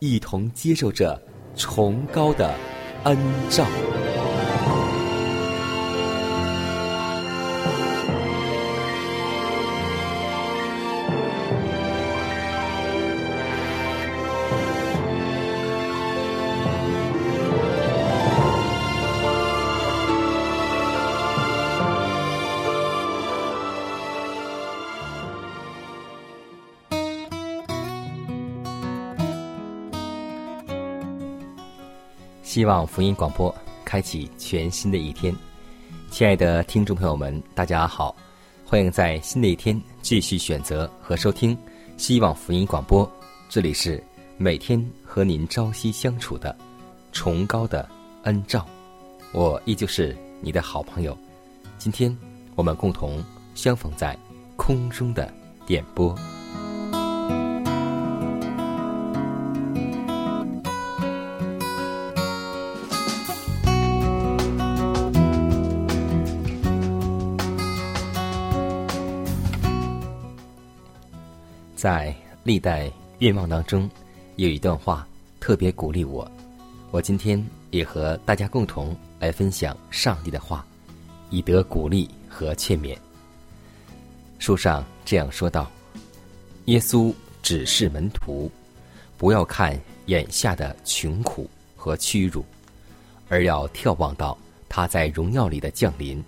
一同接受着崇高的恩照。望福音广播开启全新的一天，亲爱的听。众朋友们，大家好，欢迎在新的一天继续选择和收听希望福音广播，这里是每天和您朝夕相处的崇高的恩照，我依旧是你的好朋友，今天我们共同相逢在空中的点播。历代愿望当中，有一段话特别鼓励我。我今天也和大家共同来分享上帝的话，以得鼓励和劝勉。书上这样说道：“耶稣指示门徒，不要看眼下的穷苦和屈辱，而要眺望到他在荣耀里的降临，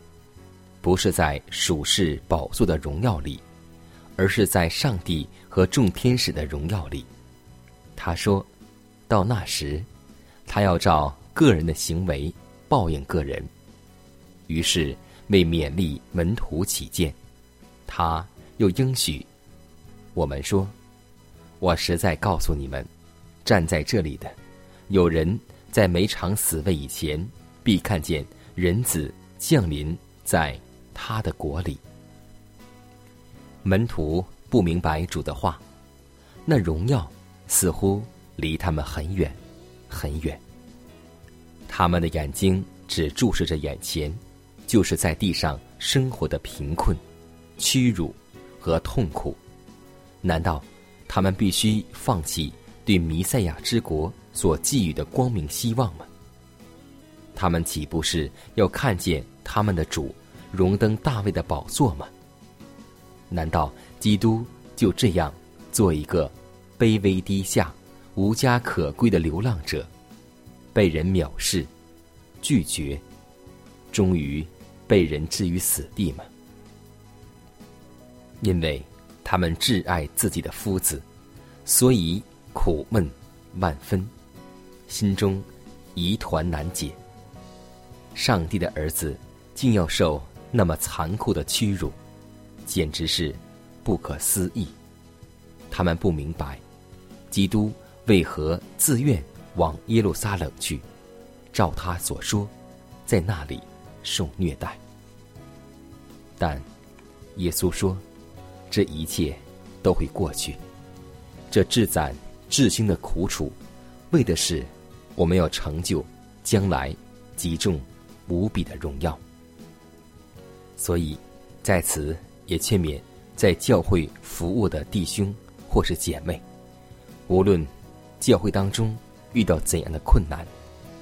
不是在属世宝座的荣耀里。”而是在上帝和众天使的荣耀里，他说：“到那时，他要照个人的行为报应个人。”于是为勉励门徒起见，他又应许我们说：“我实在告诉你们，站在这里的有人在每场死位以前，必看见人子降临在他的国里。”门徒不明白主的话，那荣耀似乎离他们很远，很远。他们的眼睛只注视着眼前，就是在地上生活的贫困、屈辱和痛苦。难道他们必须放弃对弥赛亚之国所寄予的光明希望吗？他们岂不是要看见他们的主荣登大卫的宝座吗？难道基督就这样做一个卑微低下、无家可归的流浪者，被人藐视、拒绝，终于被人置于死地吗？因为他们挚爱自己的夫子，所以苦闷万分，心中疑团难解。上帝的儿子竟要受那么残酷的屈辱！简直是不可思议！他们不明白，基督为何自愿往耶路撒冷去，照他所说，在那里受虐待。但耶稣说，这一切都会过去。这至赞至兴的苦楚，为的是我们要成就将来极重无比的荣耀。所以在此。也劝勉在教会服务的弟兄或是姐妹，无论教会当中遇到怎样的困难，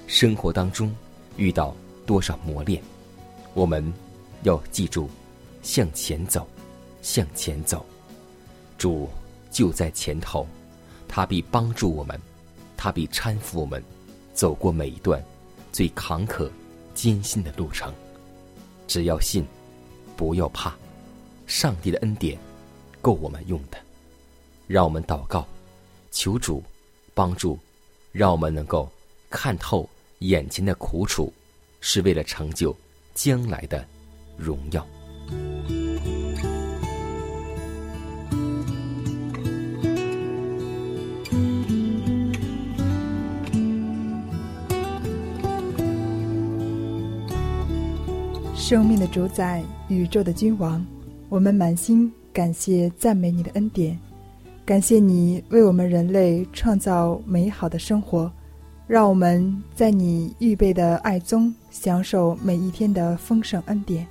生活当中遇到多少磨练，我们要记住，向前走，向前走。主就在前头，他必帮助我们，他必搀扶我们，走过每一段最坎坷、艰辛的路程。只要信，不要怕，上帝的恩典够我们用的。让我们祷告，求主帮助，让我们能够看透眼前的苦楚，是为了成就将来的荣耀。生命的主宰，宇宙的君王，我们满心感谢赞美你的恩典，感谢你为我们人类创造美好的生活，让我们在你预备的爱中享受每一天的丰盛恩典。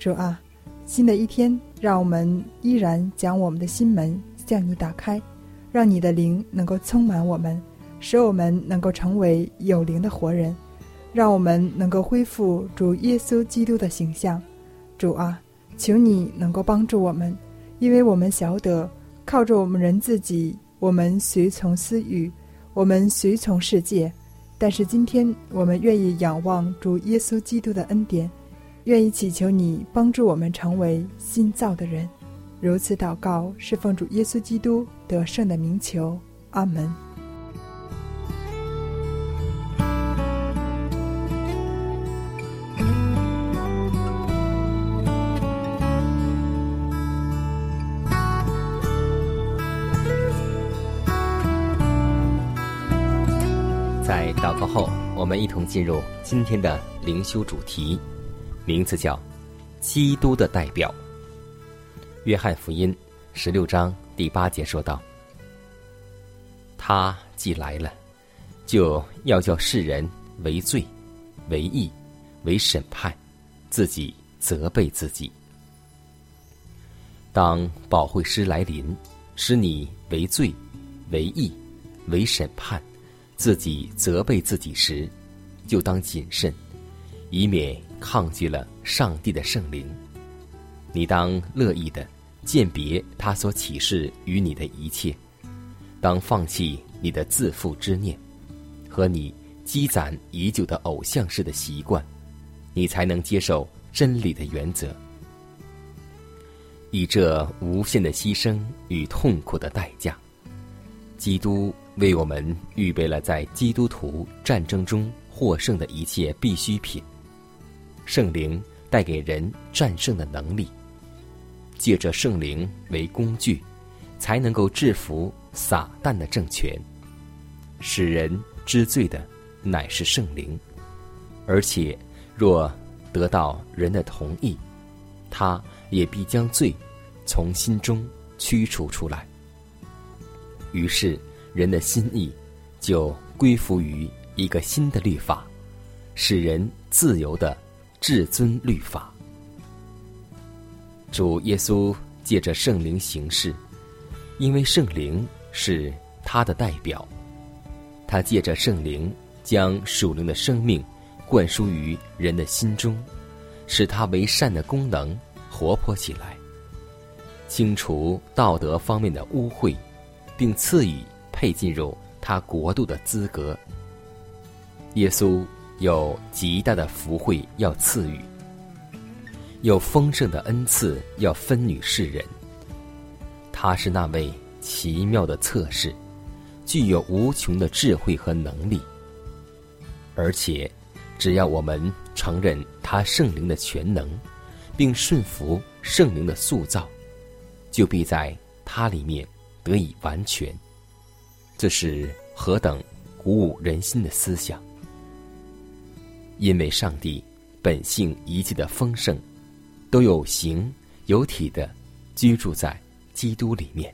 主啊，新的一天，让我们依然将我们的心门向你打开，让你的灵能够充满我们，使我们能够成为有灵的活人。让我们能够恢复主耶稣基督的形象，主啊，求你能够帮助我们，因为我们晓得靠着我们人自己，我们随从私欲，我们随从世界。但是今天我们愿意仰望主耶稣基督的恩典，愿意祈求你帮助我们成为新造的人。如此祷告，是奉主耶稣基督得胜的名求。阿门。一同进入今天的灵修主题，名字叫“基督的代表”。约翰福音十六章第八节说道：“他既来了，就要叫世人为罪、为义、为审判，自己责备自己。当保惠师来临，使你为罪、为义、为审判，自己责备自己时。”就当谨慎，以免抗拒了上帝的圣灵。你当乐意的鉴别他所启示与你的一切，当放弃你的自负之念和你积攒已久的偶像式的习惯，你才能接受真理的原则。以这无限的牺牲与痛苦的代价，基督为我们预备了在基督徒战争中。获胜的一切必需品，圣灵带给人战胜的能力。借着圣灵为工具，才能够制服撒旦的政权。使人知罪的乃是圣灵，而且若得到人的同意，他也必将罪从心中驱除出来。于是人的心意就归服于。一个新的律法，使人自由的至尊律法。主耶稣借着圣灵行事，因为圣灵是他的代表，他借着圣灵将属灵的生命灌输于人的心中，使他为善的功能活泼起来，清除道德方面的污秽，并赐予配进入他国度的资格。耶稣有极大的福惠要赐予，有丰盛的恩赐要分与世人。他是那位奇妙的测试，具有无穷的智慧和能力。而且，只要我们承认他圣灵的全能，并顺服圣灵的塑造，就必在他里面得以完全。这是何等鼓舞人心的思想！因为上帝本性一切的丰盛，都有形有体的居住在基督里面，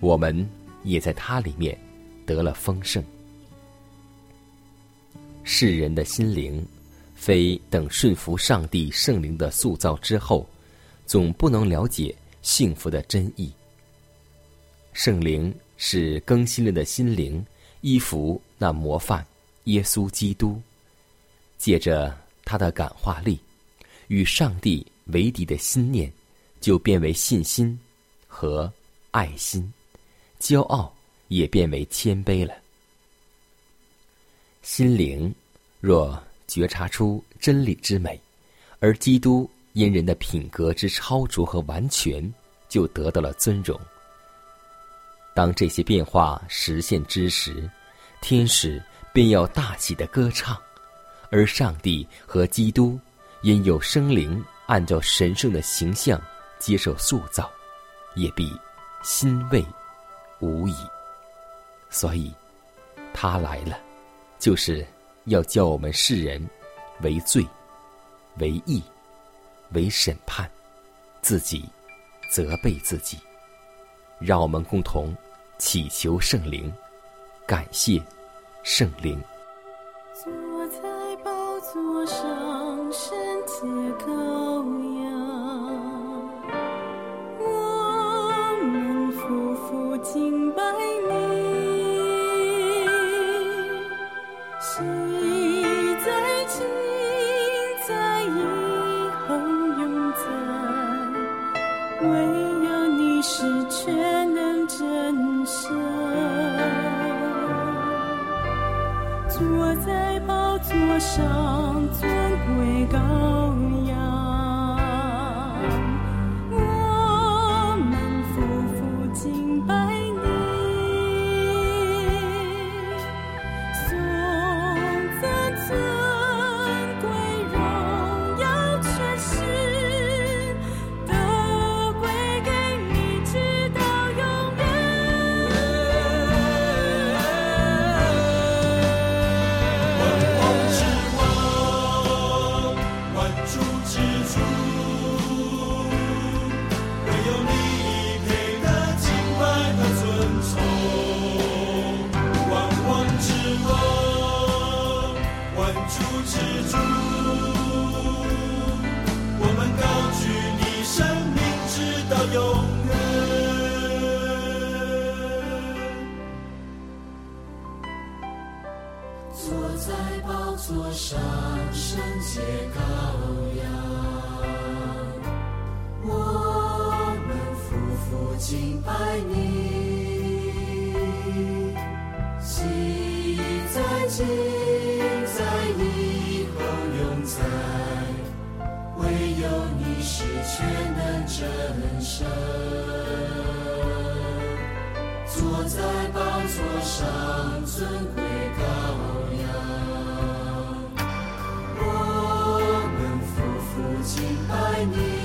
我们也在他里面得了丰盛。世人的心灵，非等顺服上帝圣灵的塑造之后，总不能了解幸福的真意。圣灵是更新了的心灵，依服那模范耶稣基督。借着他的感化力，与上帝为敌的心念，就变为信心和爱心，骄傲也变为谦卑了。心灵若觉察出真理之美，而基督因人的品格之超卓和完全，就得到了尊荣。当这些变化实现之时，天使便要大喜的歌唱，而上帝和基督因有生灵按照神圣的形象接受塑造，也必欣慰无已。所以，他来了，就是要叫我们世人为罪、为义、为审判，自己责备自己，让我们共同。祈求圣灵，感谢圣灵。座敬拜你，心在敬在你后永在，唯有你是全能真神，坐在宝座上尊贵高扬，我们夫妇敬拜你。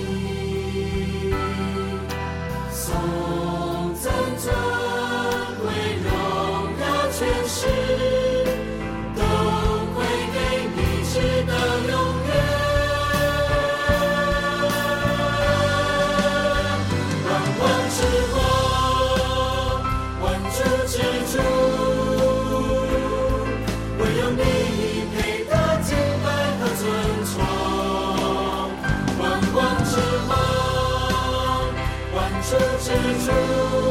主之主。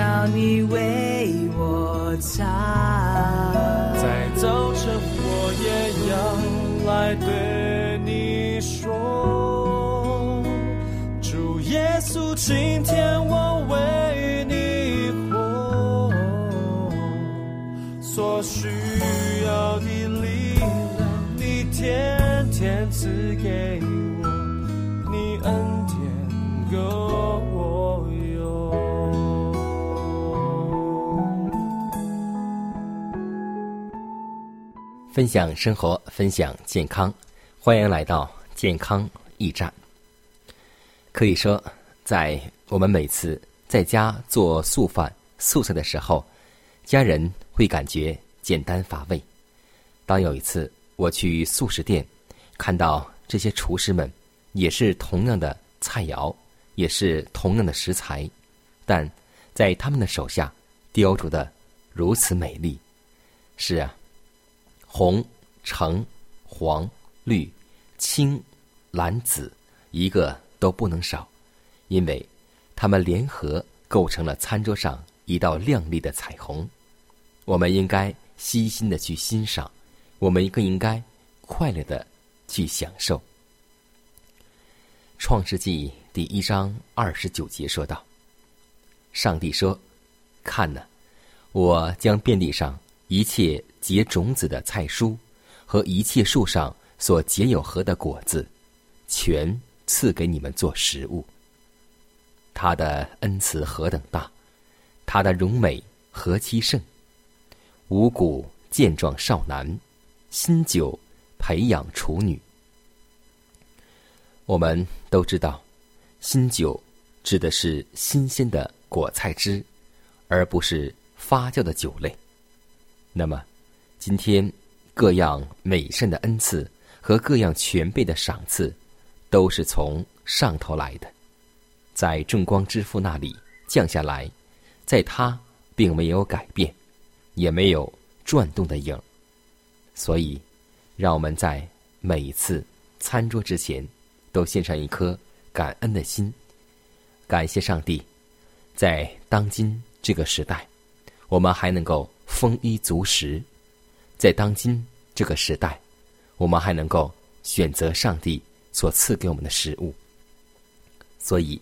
知道你为我擦。在早晨，我也要来对你说。今天我分享生活，分享健康，欢迎来到健康驿站。可以说。在我们每次在家做素饭、素菜的时候，家人会感觉简单乏味。当有一次我去素食店，看到这些厨师们也是同样的菜肴，也是同样的食材，但在他们的手下雕琢的如此美丽。是啊，红、橙、黄、绿、青、蓝、紫，一个都不能少。因为，他们联合构成了餐桌上一道亮丽的彩虹。我们应该悉心的去欣赏，我们更应该快乐的去享受。创世纪第一章二十九节说道：“上帝说，看呢，我将遍地上一切结种子的菜蔬和一切树上所结有核的果子，全赐给你们做食物。”他的恩慈何等大，他的荣美何其盛。五谷健壮少男，新酒培养处女。我们都知道，新酒指的是新鲜的果菜汁，而不是发酵的酒类。那么，今天各样美善的恩赐和各样全备的赏赐，都是从上头来的。在众光之父那里降下来，在他并没有改变，也没有转动的影。所以，让我们在每一次餐桌之前，都献上一颗感恩的心，感谢上帝，在当今这个时代，我们还能够丰衣足食；在当今这个时代，我们还能够选择上帝所赐给我们的食物。所以。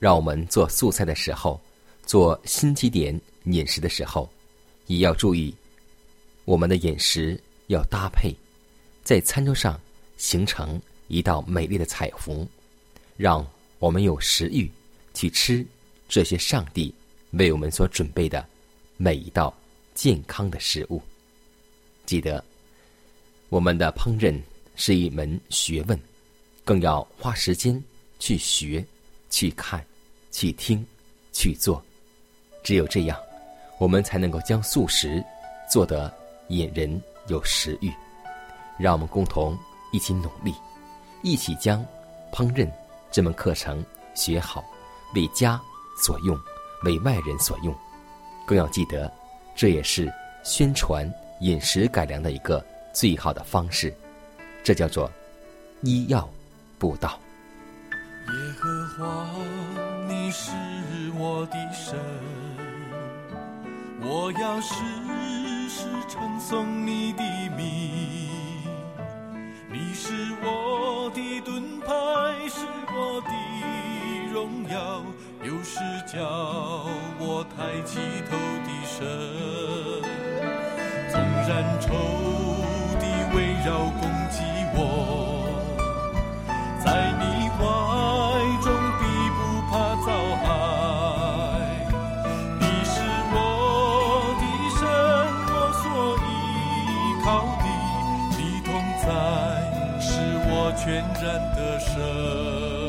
让我们做素菜的时候，做新起点饮食的时候，也要注意我们的饮食要搭配，在餐桌上形成一道美丽的彩虹，让我们有食欲去吃这些上帝为我们所准备的每一道健康的食物。记得，我们的烹饪是一门学问，更要花时间去学、去看、去听、去做。只有这样，我们才能够将素食做得引人有食欲。让我们共同一起努力，一起将烹饪这门课程学好，为家所用，为外人所用。更要记得，这也是宣传饮食改良的一个最好的方式。这叫做医药布道。耶和华，你是我的神，我要时时称颂你的名。你是我的盾牌，是我的荣耀，又是叫我抬起头的神。纵然仇敌围绕攻击我，在你怀中必不怕遭害。你是我的神，我所依靠的，你同在，是我全然的神。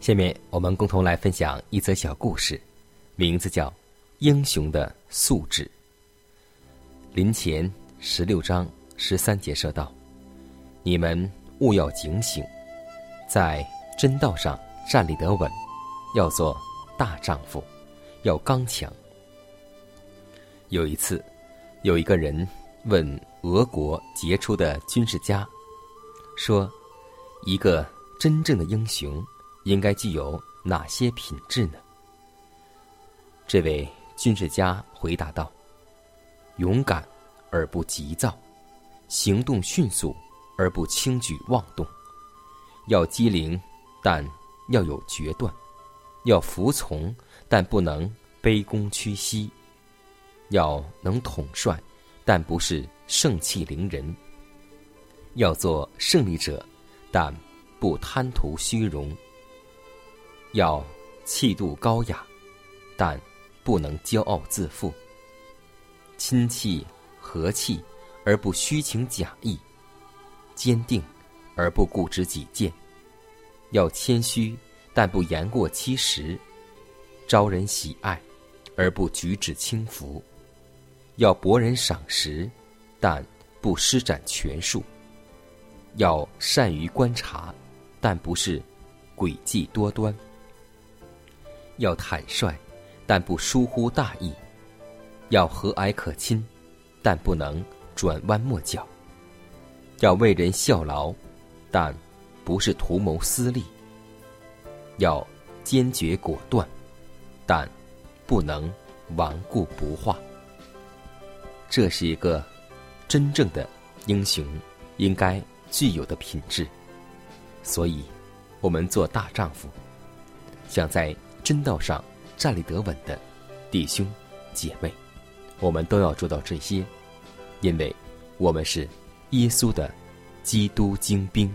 下面我们共同来分享一则小故事，名字叫《英雄的素质》。林前十六章十三节说道：“你们务要警醒，在真道上站立得稳，要做大丈夫，要刚强。”有一次，有一个人问俄国杰出的军事家，说：“一个真正的英雄。”应该具有哪些品质呢？这位军事家回答道：“勇敢而不急躁，行动迅速而不轻举妄动，要机灵，但要有决断；要服从，但不能卑躬屈膝；要能统帅，但不是盛气凌人；要做胜利者，但不贪图虚荣；要气度高雅，但不能骄傲自负。亲气和气，而不虚情假意；坚定，而不固执己见。要谦虚，但不言过其实；招人喜爱，而不举止轻浮。要博人赏识，但不施展权术；要善于观察，但不是诡计多端；要坦率，但不疏忽大意；要和蔼可亲，但不能转弯抹角；要为人效劳，但不是图谋私利；要坚决果断，但不能顽固不化。这是一个真正的英雄应该具有的品质，所以，我们做大丈夫，想在真道上站立得稳的弟兄姐妹，我们都要做到这些，因为我们是耶稣的基督精兵。